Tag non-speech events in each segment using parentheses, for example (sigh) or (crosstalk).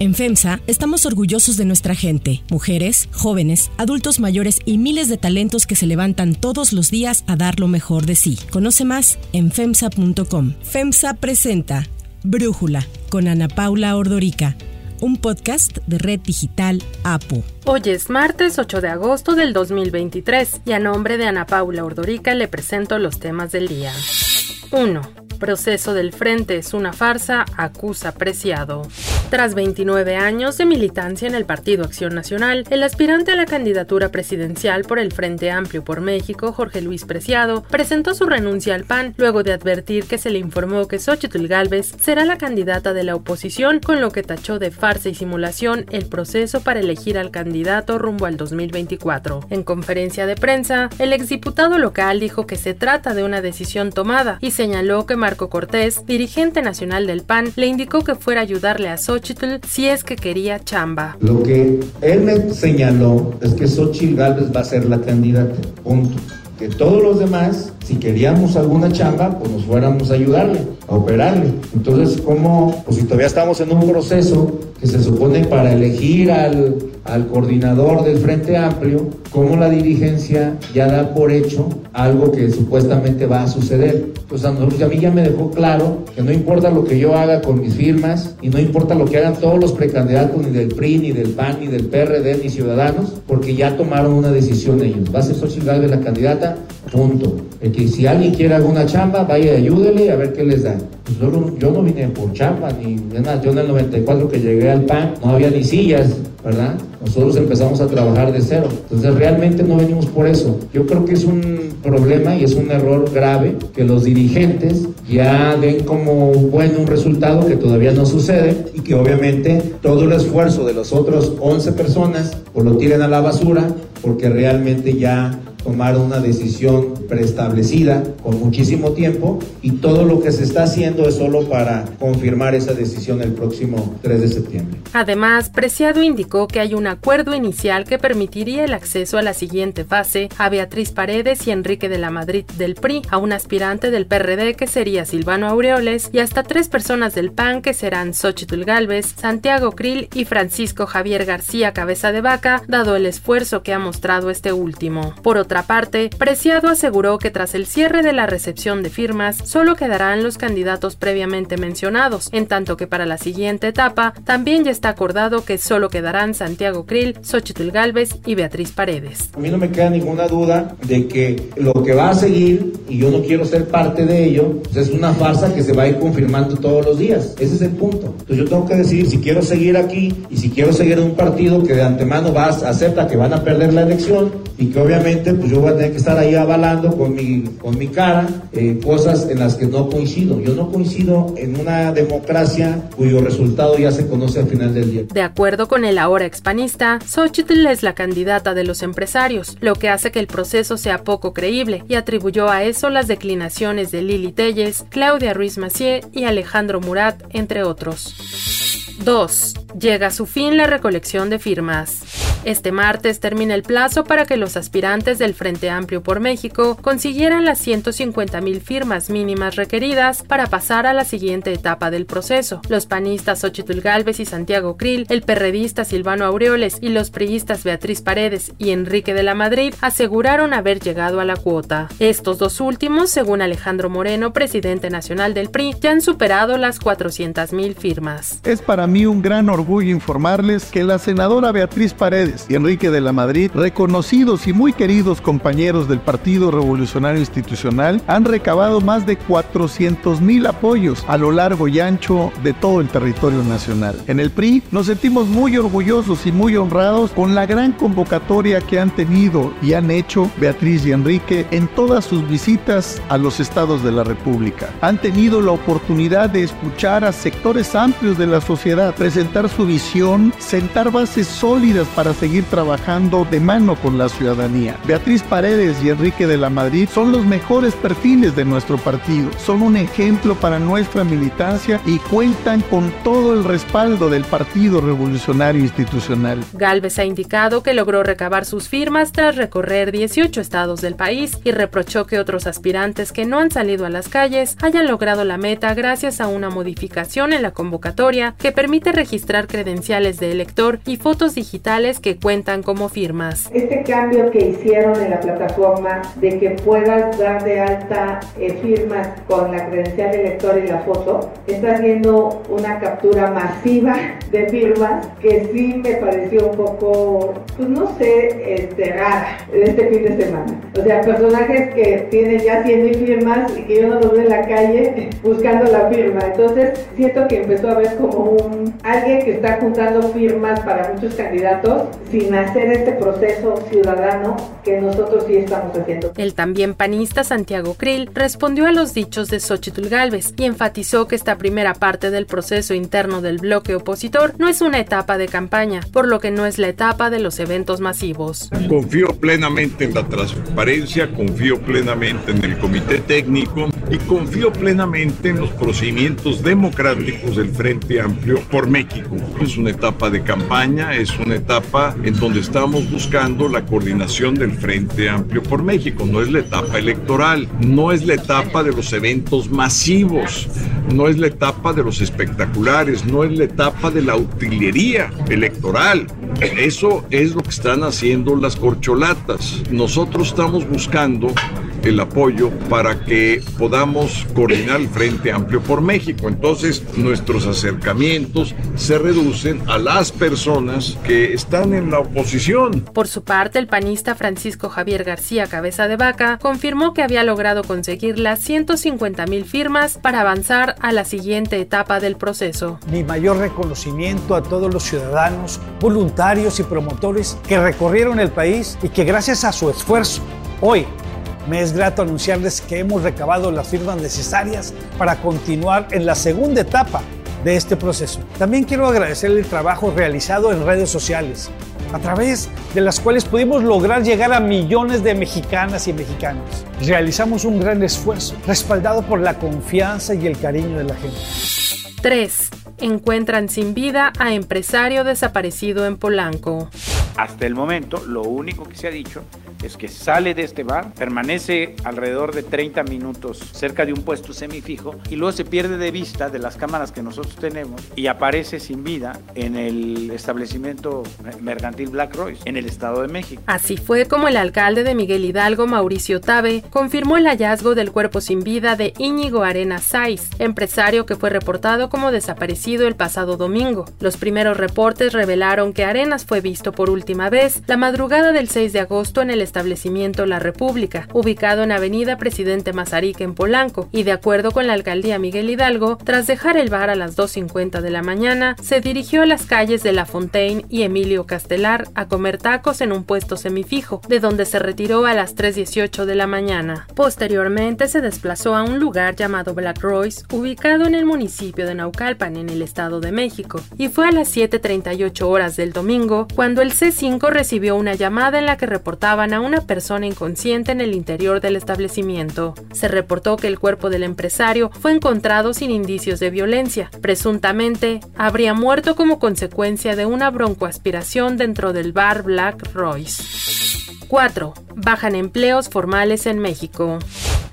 En FEMSA estamos orgullosos de nuestra gente, mujeres, jóvenes, adultos mayores y miles de talentos que se levantan todos los días a dar lo mejor de sí. Conoce más en FEMSA.com. FEMSA presenta Brújula con Ana Paula Ordorica un podcast de Red Digital APO. Hoy es martes 8 de agosto del 2023 y a nombre de Ana Paula Ordorica le presento los temas del día. 1. Proceso del Frente es una farsa, acusa Preciado. Tras 29 años de militancia en el Partido Acción Nacional, el aspirante a la candidatura presidencial por el Frente Amplio por México, Jorge Luis Preciado, presentó su renuncia al PAN luego de advertir que se le informó que Xochitl Gálvez será la candidata de la oposición, con lo que tachó de farsa y simulación el proceso para elegir al candidato rumbo al 2024. En conferencia de prensa, el exdiputado local dijo que se trata de una decisión tomada y señaló que Marco Cortés, dirigente nacional del PAN, le indicó que fuera a ayudarle a Xochitl si es que quería chamba. Lo que él me señaló es que Xochitl Gálvez va a ser la candidata. Punto. Que todos los demás, si queríamos alguna chamba, pues nos fuéramos a ayudarle, a. Entonces, ¿cómo? Pues si todavía estamos en un proceso que se supone para elegir al, al coordinador del Frente Amplio, cómo la dirigencia ya da por hecho algo que supuestamente va a suceder. Pues a, nosotros, mí ya me dejó claro que no importa lo que yo haga con mis firmas y no importa lo que hagan todos los precandidatos ni del PRI, ni del PAN, ni del PRD, ni Ciudadanos, porque ya tomaron una decisión ellos. Va a ser Xochitl Galvez la candidata, punto. El que si alguien quiere alguna chamba, vaya ayúdele a ver qué les da. Pues yo, yo no vine por chamba, ni nada. Yo en el 94 que llegué al PAN no había ni sillas, ¿verdad? Nosotros empezamos a trabajar de cero. Entonces realmente no venimos por eso. Yo creo que es un problema y es un error grave que los dirigentes ya den como bueno un resultado que todavía no sucede y que obviamente todo el esfuerzo de los otros 11 personas pues lo tiren a la basura porque realmente ya tomaron una decisión preestablecida con muchísimo tiempo y todo lo que se está haciendo es solo para confirmar esa decisión el próximo 3 de septiembre. Además, Preciado indicó que hay un acuerdo inicial que permitiría el acceso a la siguiente fase a Beatriz Paredes y Enrique de la Madrid del PRI, a un aspirante del PRD que sería Silvano Aureoles y hasta tres personas del PAN que serán Xochitl Galvez, Santiago Krill y Francisco Javier García Cabeza de Vaca, dado el esfuerzo que ha mostrado este último. Por otra parte, Preciado aseguró que tras el cierre de la recepción de firmas, solo quedarán los candidatos previamente mencionados, en tanto que para la siguiente etapa también ya está acordado que solo quedarán Santiago Krill, Xochitl Galvez y Beatriz Paredes. A mí no me queda ninguna duda de que lo que va a seguir, y yo no quiero ser parte de ello, pues es una farsa que se va a ir confirmando todos los días. Ese es el punto. Entonces yo tengo que decidir si quiero seguir aquí y si quiero seguir en un partido que de antemano va a, acepta que van a perder la elección y que obviamente pues yo voy a tener que estar ahí avalando con mi, con mi cara eh, cosas en las que no coincido. Yo no coincido en una democracia cuyo resultado ya se conoce al final del día. De acuerdo con el ahora expanista, Xochitl es la candidata de los empresarios, lo que hace que el proceso sea poco creíble y atribuyó a eso las declinaciones de Lili Telles, Claudia Ruiz Macié y Alejandro Murat, entre otros. 2. Llega a su fin la recolección de firmas. Este martes termina el plazo para que los aspirantes del Frente Amplio por México consiguieran las 150 mil firmas mínimas requeridas para pasar a la siguiente etapa del proceso. Los panistas Xochitl Galvez y Santiago Krill, el perredista Silvano Aureoles y los priistas Beatriz Paredes y Enrique de la Madrid aseguraron haber llegado a la cuota. Estos dos últimos, según Alejandro Moreno, presidente nacional del PRI, ya han superado las 400 mil firmas. Es para mí un gran orgullo informarles que la senadora Beatriz Paredes y Enrique de la Madrid, reconocidos y muy queridos compañeros del Partido Revolucionario Institucional, han recabado más de 400 mil apoyos a lo largo y ancho de todo el territorio nacional. En el PRI nos sentimos muy orgullosos y muy honrados con la gran convocatoria que han tenido y han hecho Beatriz y Enrique en todas sus visitas a los estados de la República. Han tenido la oportunidad de escuchar a sectores amplios de la sociedad, presentar su visión, sentar bases sólidas para seguir trabajando de mano con la ciudadanía. Beatriz Paredes y Enrique de la Madrid son los mejores perfiles de nuestro partido. Son un ejemplo para nuestra militancia y cuentan con todo el respaldo del Partido Revolucionario Institucional. Galvez ha indicado que logró recabar sus firmas tras recorrer 18 estados del país y reprochó que otros aspirantes que no han salido a las calles hayan logrado la meta gracias a una modificación en la convocatoria que permite registrar credenciales de elector y fotos digitales que cuentan como firmas. Este cambio que hicieron en la plataforma de que puedas dar de alta eh, firmas con la credencial de elector y la foto, está haciendo una captura masiva (laughs) de firmas que sí me pareció un poco, pues no sé, este, rara este fin de semana. O sea, personajes que tienen ya 100 firmas y que yo no los veo en la calle (laughs) buscando la firma. Entonces, siento que empezó a ver como un alguien que está juntando firmas para muchos candidatos sin hacer este proceso ciudadano que nosotros sí estamos haciendo. El también panista Santiago Krill respondió a los dichos de Xochitl Galvez y enfatizó que esta primera parte del proceso interno del bloque opositor no es una etapa de campaña, por lo que no es la etapa de los eventos masivos. Confío plenamente en la transparencia, confío plenamente en el comité técnico y confío plenamente en los procedimientos democráticos del Frente Amplio por México. Es una etapa de campaña, es una etapa en donde estamos buscando la coordinación del Frente Amplio por México. No es la etapa electoral, no es la etapa de los eventos masivos, no es la etapa de los espectaculares, no es la etapa de la utilería electoral. Eso es lo que están haciendo las corcholatas. Nosotros estamos buscando el apoyo para que podamos coordinar el Frente Amplio por México. Entonces, nuestros acercamientos se reducen a las personas que están en la oposición. Por su parte, el panista Francisco Javier García Cabeza de Vaca confirmó que había logrado conseguir las 150 mil firmas para avanzar a la siguiente etapa del proceso. Mi mayor reconocimiento a todos los ciudadanos, voluntarios y promotores que recorrieron el país y que gracias a su esfuerzo hoy me es grato anunciarles que hemos recabado las firmas necesarias para continuar en la segunda etapa de este proceso. También quiero agradecer el trabajo realizado en redes sociales, a través de las cuales pudimos lograr llegar a millones de mexicanas y mexicanos. Realizamos un gran esfuerzo, respaldado por la confianza y el cariño de la gente. 3. Encuentran sin vida a empresario desaparecido en Polanco. Hasta el momento, lo único que se ha dicho es que sale de este bar, permanece alrededor de 30 minutos cerca de un puesto semifijo y luego se pierde de vista de las cámaras que nosotros tenemos y aparece sin vida en el establecimiento mercantil Black Royce en el Estado de México. Así fue como el alcalde de Miguel Hidalgo, Mauricio Tabe, confirmó el hallazgo del cuerpo sin vida de Íñigo Arena Saiz, empresario que fue reportado como desaparecido el pasado domingo. Los primeros reportes revelaron que Arenas fue visto por última vez la madrugada del 6 de agosto en el establecimiento La República, ubicado en Avenida Presidente Mazarik en Polanco, y de acuerdo con la alcaldía Miguel Hidalgo, tras dejar el bar a las 2.50 de la mañana, se dirigió a las calles de La Fontaine y Emilio Castelar a comer tacos en un puesto semifijo, de donde se retiró a las 3.18 de la mañana. Posteriormente se desplazó a un lugar llamado Black Royce, ubicado en el municipio de Naucalpan, en el Estado de México, y fue a las 7.38 horas del domingo cuando el C5 recibió una llamada en la que reportaban a una persona inconsciente en el interior del establecimiento. Se reportó que el cuerpo del empresario fue encontrado sin indicios de violencia. Presuntamente, habría muerto como consecuencia de una broncoaspiración dentro del bar Black Royce. 4. Bajan empleos formales en México.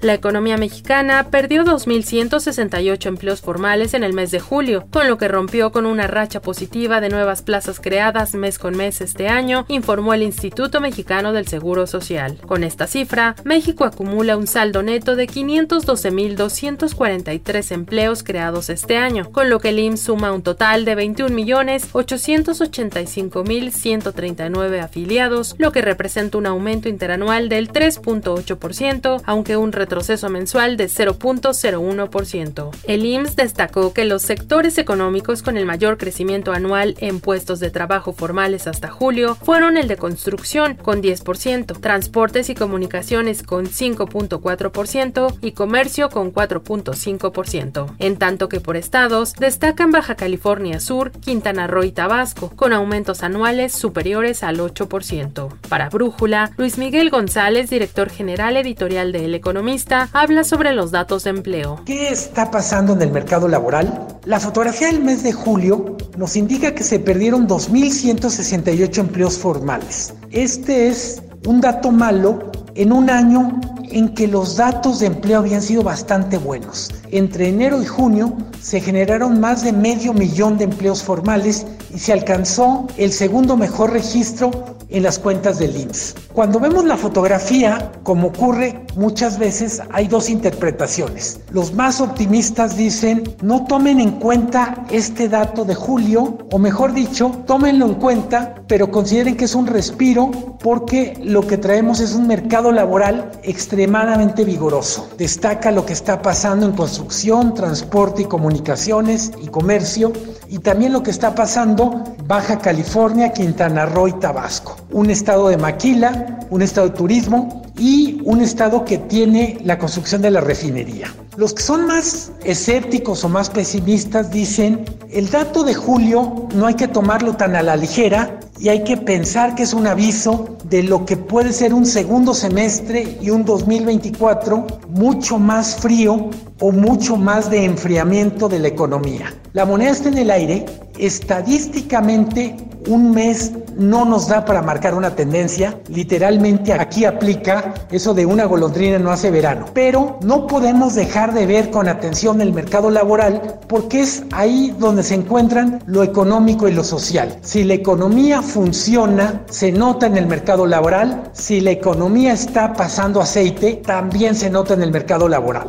La economía mexicana perdió 2.168 empleos formales en el mes de julio, con lo que rompió con una racha positiva de nuevas plazas creadas mes con mes este año, informó el Instituto Mexicano del Seguro Social. Con esta cifra, México acumula un saldo neto de 512.243 empleos creados este año, con lo que el IMSS suma un total de 21.885.139 afiliados, lo que representa un aumento interanual del 3.8%, aunque un retroceso mensual de 0.01%. El IMSS destacó que los sectores económicos con el mayor crecimiento anual en puestos de trabajo formales hasta julio fueron el de construcción con 10%, transportes y comunicaciones con 5.4% y comercio con 4.5%, en tanto que por estados destacan Baja California Sur, Quintana Roo y Tabasco, con aumentos anuales superiores al 8%. Para Brújula, Luis Miguel González, director general editorial de El Economista, habla sobre los datos de empleo. ¿Qué está pasando en el mercado laboral? La fotografía del mes de julio nos indica que se perdieron 2.168 empleos formales. Este es un dato malo en un año en que los datos de empleo habían sido bastante buenos. Entre enero y junio se generaron más de medio millón de empleos formales y se alcanzó el segundo mejor registro en las cuentas del IMSS. Cuando vemos la fotografía, como ocurre muchas veces, hay dos interpretaciones. Los más optimistas dicen, no tomen en cuenta este dato de julio, o mejor dicho, tómenlo en cuenta, pero consideren que es un respiro porque lo que traemos es un mercado laboral extremadamente vigoroso. Destaca lo que está pasando en construcción, transporte y comunicaciones y comercio, y también lo que está pasando Baja California, Quintana Roo y Tabasco. Un estado de maquila, un estado de turismo y un estado que tiene la construcción de la refinería. Los que son más escépticos o más pesimistas dicen, el dato de julio no hay que tomarlo tan a la ligera y hay que pensar que es un aviso de lo que puede ser un segundo semestre y un 2024 mucho más frío o mucho más de enfriamiento de la economía. La moneda está en el aire, estadísticamente un mes no nos da para marcar una tendencia. Literalmente aquí aplica eso de una golondrina no hace verano. Pero no podemos dejar de ver con atención el mercado laboral porque es ahí donde se encuentran lo económico y lo social. Si la economía funciona, se nota en el mercado laboral. Si la economía está pasando aceite, también se nota en el mercado laboral.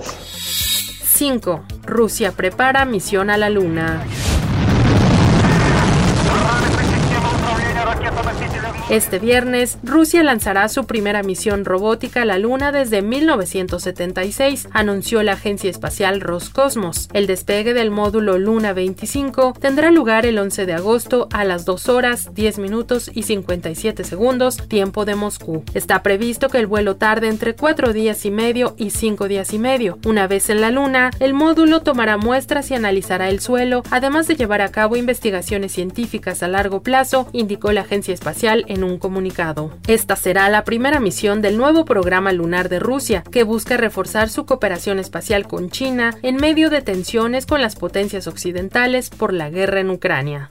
5. Rusia prepara misión a la Luna. Este viernes, Rusia lanzará su primera misión robótica a la Luna desde 1976, anunció la agencia espacial Roscosmos. El despegue del módulo Luna 25 tendrá lugar el 11 de agosto a las 2 horas 10 minutos y 57 segundos, tiempo de Moscú. Está previsto que el vuelo tarde entre 4 días y medio y 5 días y medio. Una vez en la Luna, el módulo tomará muestras y analizará el suelo, además de llevar a cabo investigaciones científicas a largo plazo, indicó la agencia espacial en un comunicado. Esta será la primera misión del nuevo programa lunar de Rusia, que busca reforzar su cooperación espacial con China en medio de tensiones con las potencias occidentales por la guerra en Ucrania.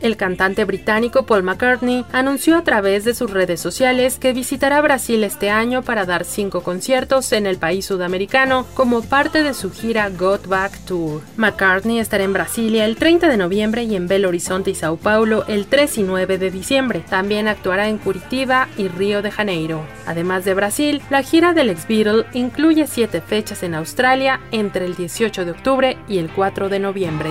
El cantante británico Paul McCartney anunció a través de sus redes sociales que visitará Brasil este año para dar cinco conciertos en el país sudamericano como parte de su gira Got Back Tour. McCartney estará en Brasilia el 30 de noviembre y en Belo Horizonte y Sao Paulo el 3 y 9 de diciembre. También actuará en Curitiba y Río de Janeiro. Además de Brasil, la gira del ex Beatle incluye siete fechas en Australia entre el 18 de octubre y el 4 de noviembre.